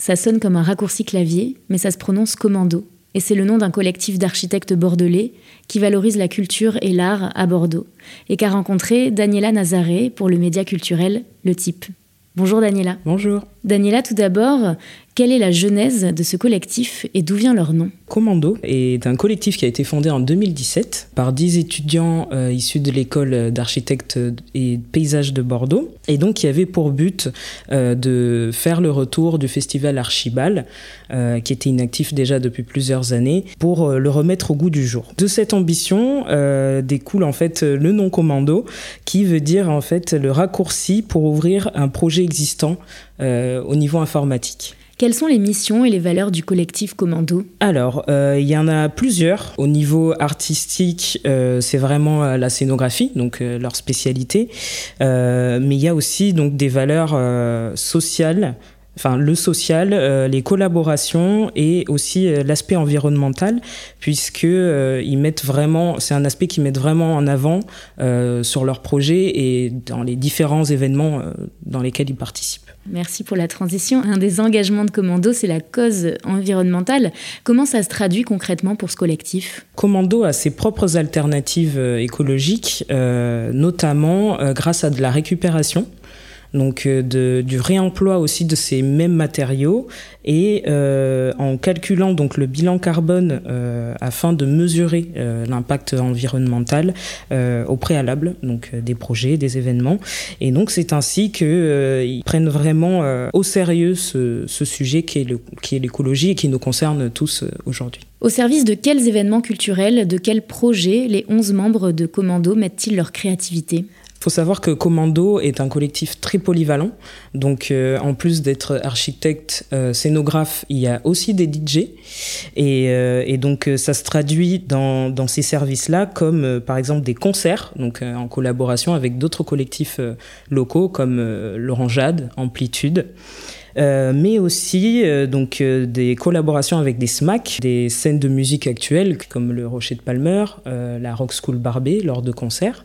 ça sonne comme un raccourci clavier, mais ça se prononce commando. Et c'est le nom d'un collectif d'architectes bordelais qui valorise la culture et l'art à Bordeaux, et qu'a rencontré Daniela Nazaré pour le média culturel Le Type. Bonjour Daniela. Bonjour. Daniela, tout d'abord, quelle est la genèse de ce collectif et d'où vient leur nom Commando est un collectif qui a été fondé en 2017 par 10 étudiants euh, issus de l'école d'architectes et paysages de Bordeaux et donc qui avait pour but euh, de faire le retour du festival Archibal euh, qui était inactif déjà depuis plusieurs années pour le remettre au goût du jour. De cette ambition découle en fait le nom Commando qui veut dire en fait le raccourci pour ouvrir un projet existant au niveau informatique. Quelles sont les missions et les valeurs du collectif Commando? Alors, euh, il y en a plusieurs. Au niveau artistique, euh, c'est vraiment euh, la scénographie, donc leur spécialité. mais il y a aussi donc des valeurs sociales enfin le social, les collaborations et aussi l'aspect environnemental, puisque ils mettent vraiment, c'est un aspect qu'ils mettent vraiment en avant sur leur projet et dans les différents événements dans lesquels ils participent. Merci pour la transition. Un des engagements de Commando, c'est la cause environnementale. Comment ça se traduit concrètement pour ce collectif? Commando a ses propres alternatives euh, écologiques, euh, notamment euh, grâce à de la récupération donc euh, du réemploi aussi de ces mêmes matériaux. Et euh, en calculant donc le bilan carbone euh, afin de mesurer l'impact environnemental au préalable donc des projets, des événements. Et donc c'est ainsi que ils prennent vraiment au sérieux ce, sujet qui est qui est l'écologie et qui nous concerne tous aujourd'hui. Au service de quels événements culturels, de quels projets les 11 membres de Commando mettent-ils leur créativité? Il faut savoir que Commando est un collectif très polyvalent. Donc, euh, en plus d'être architecte, euh, scénographe, il y a aussi des DJ. Et, euh, et donc, euh, ça se traduit dans, dans ces services-là comme, euh, par exemple, des concerts, donc en collaboration avec d'autres collectifs locaux comme Laurent Jade, Amplitude. Euh, mais aussi euh, donc euh, des collaborations avec des SMAC, des scènes de musique actuelles comme le Rocher de Palmer, la Rock School Barbet lors de concerts,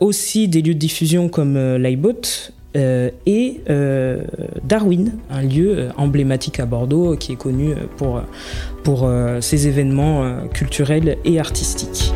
aussi des lieux de diffusion comme l'iBot, et Darwin, un lieu emblématique à Bordeaux qui est connu pour, pour ses événements culturels et artistiques.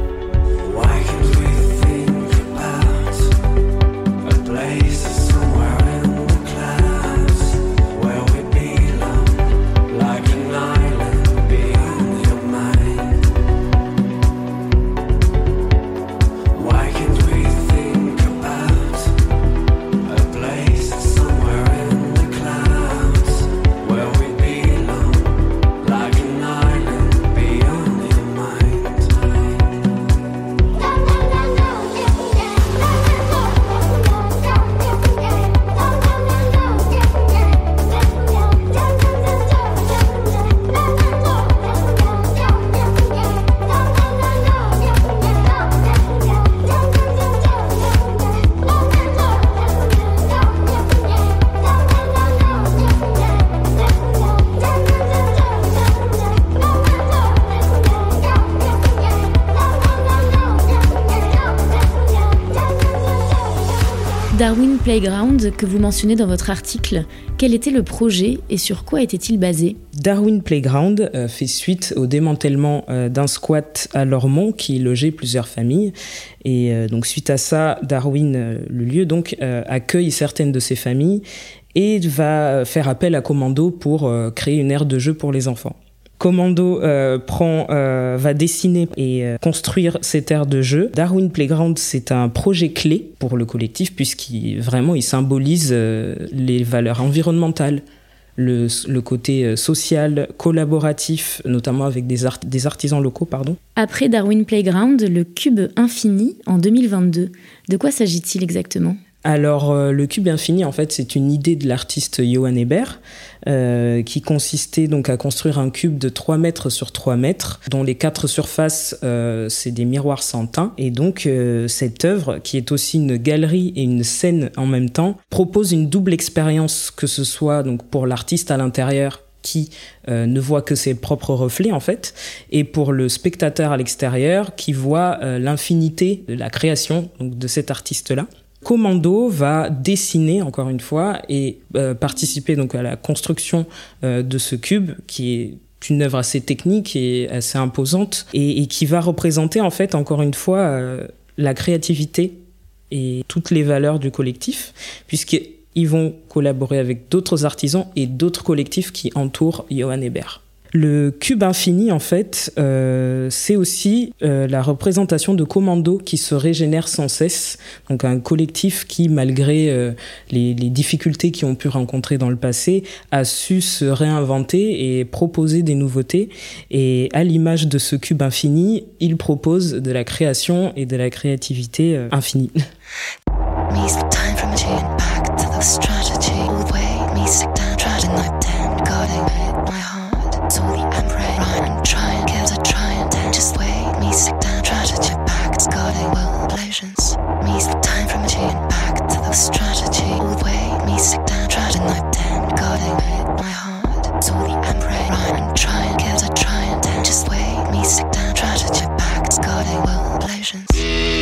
Playground, que vous mentionnez dans votre article, quel était le projet et sur quoi était-il basé? Darwin Playground euh, fait suite au démantèlement euh, d'un squat à Lormont qui logeait plusieurs familles. Et euh, donc suite à ça, Darwin, le lieu, donc accueille certaines de ces familles et va faire appel à Commando pour créer une aire de jeu pour les enfants. Commando euh, prend, euh, va dessiner et euh, construire cette aire de jeu. Darwin Playground, c'est un projet clé pour le collectif puisqu'il vraiment il symbolise les valeurs environnementales, le, côté social, collaboratif, notamment avec des, artisans locaux. Pardon. Après Darwin Playground, le Cube Infini en 2022. De quoi s'agit-il exactement? Alors, euh, le cube infini, en fait, c'est une idée de l'artiste Johann Hébert, euh, qui consistait donc à construire un cube de 3 mètres sur 3 mètres, dont les quatre surfaces, euh, c'est des miroirs sans teint. Et donc, cette œuvre, qui est aussi une galerie et une scène en même temps, propose une double expérience, que ce soit donc pour l'artiste à l'intérieur qui ne voit que ses propres reflets en fait, et pour le spectateur à l'extérieur qui voit l'infinité de la création donc, de cet artiste-là. Commando va dessiner encore une fois et euh, participer donc à la construction euh, de ce cube qui est une œuvre assez technique et assez imposante et, qui va représenter en fait encore une fois euh, la créativité et toutes les valeurs du collectif puisqu'ils vont collaborer avec d'autres artisans et d'autres collectifs qui entourent Johann Hébert. Le cube infini, en fait, euh, c'est aussi euh, la représentation de commandos qui se régénèrent sans cesse. Donc un collectif qui, malgré euh, les, les, difficultés qu'ils ont pu rencontrer dans le passé, a su se réinventer et proposer des nouveautés. Et à l'image de ce cube infini, il propose de la création et de la créativité infinie. slowly I'm right. Run, try and kill the giant and just wait. Me sick down, strategy back. Scotty will patience Me time from a back to the strategy. All the me sick down, strategy night ten Scotty with my heart. Slowly I'm right. Run, try and kill the giant and just wait. Me sick down, strategy back. Scotty will patience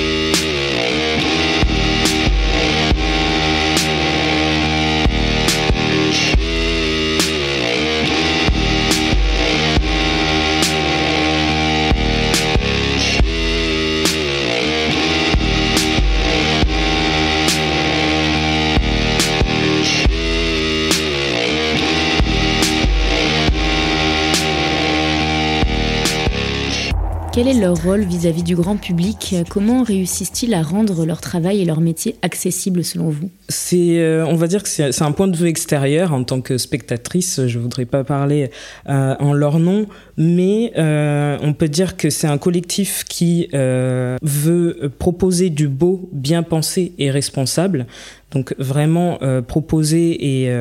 Quel est leur rôle vis-à-vis du grand public? Comment réussissent-ils à rendre leur travail et leur métier accessibles selon vous? C'est, euh, on va dire que c'est un point de vue extérieur en tant que spectatrice. Je voudrais pas parler euh, en leur nom, mais euh, on peut dire que c'est un collectif qui veut proposer du beau, bien pensé et responsable. Donc vraiment proposer et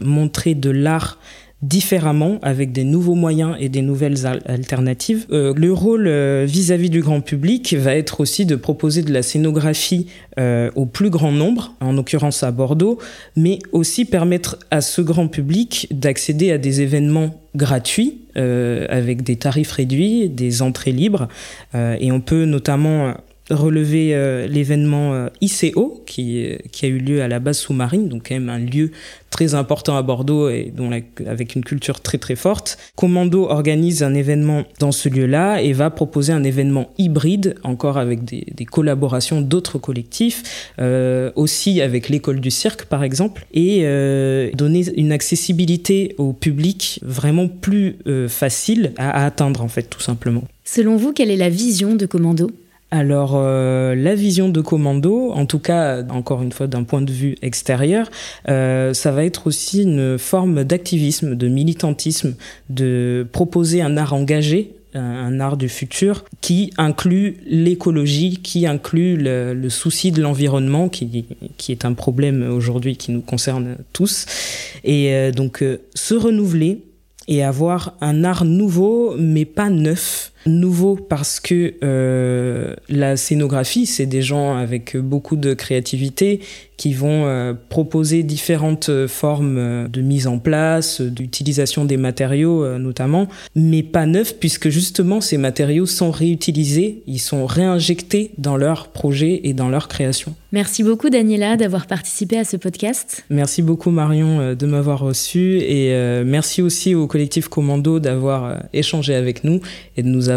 montrer de l'art différemment avec des nouveaux moyens et des nouvelles alternatives. Euh, le rôle euh, vis-à-vis du grand public va être aussi de proposer de la scénographie euh, au plus grand nombre, en l'occurrence à Bordeaux, mais aussi permettre à ce grand public d'accéder à des événements gratuits avec des tarifs réduits, des entrées libres. et on peut notamment relever euh, l'événement euh, ICO qui, qui a eu lieu à la base sous-marine, donc quand même un lieu très important à Bordeaux et dont avec une culture très très forte. Commando organise un événement dans ce lieu-là et va proposer un événement hybride, encore avec des, des collaborations d'autres collectifs, euh, aussi avec l'école du cirque par exemple, et euh, donner une accessibilité au public vraiment plus euh, facile à, à atteindre en fait tout simplement. Selon vous, quelle est la vision de Commando? Alors euh, la vision de commando, en tout cas encore une fois d'un point de vue extérieur, euh, ça va être aussi une forme d'activisme, de militantisme, de proposer un art engagé un art du futur qui inclut l'écologie, qui inclut le, souci de l'environnement, qui, qui est un problème aujourd'hui qui nous concerne tous. Et euh, donc se renouveler et avoir un art nouveau, mais pas neuf, Nouveau parce que euh, la scénographie, c'est des gens avec beaucoup de créativité qui vont euh, proposer différentes formes euh, de mise en place, d'utilisation des matériaux euh, notamment, mais pas neufs puisque justement ces matériaux sont réutilisés, ils sont réinjectés dans leurs projets et dans leur création. Merci beaucoup Daniela d'avoir participé à ce podcast. Merci beaucoup Marion de m'avoir reçu et merci aussi au collectif Commando d'avoir échangé avec nous et de nous avoir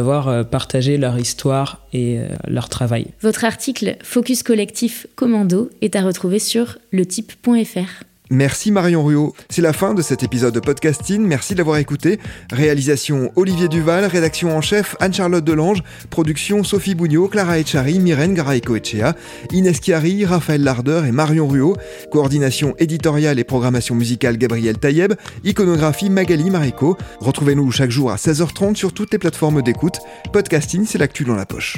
partagé leur histoire et leur travail. Votre article Focus Collectif Commando est à retrouver sur letype.fr. Merci Marion Ruot. C'est la fin de cet épisode de podcasting. Merci de l'avoir écouté. Réalisation Olivier Duval, rédaction en chef Anne-Charlotte Delange, production Sophie Bougnot, Clara Echari, Myrène Garaïco-Echea, Inès Chiari, Raphaël Larder et Marion Ruot. Coordination éditoriale et programmation musicale Gabriel Taïeb. Iconographie Magali Marico. Retrouvez-nous chaque jour à 16h30 sur toutes les plateformes d'écoute. Podcasting, c'est l'actu dans la poche.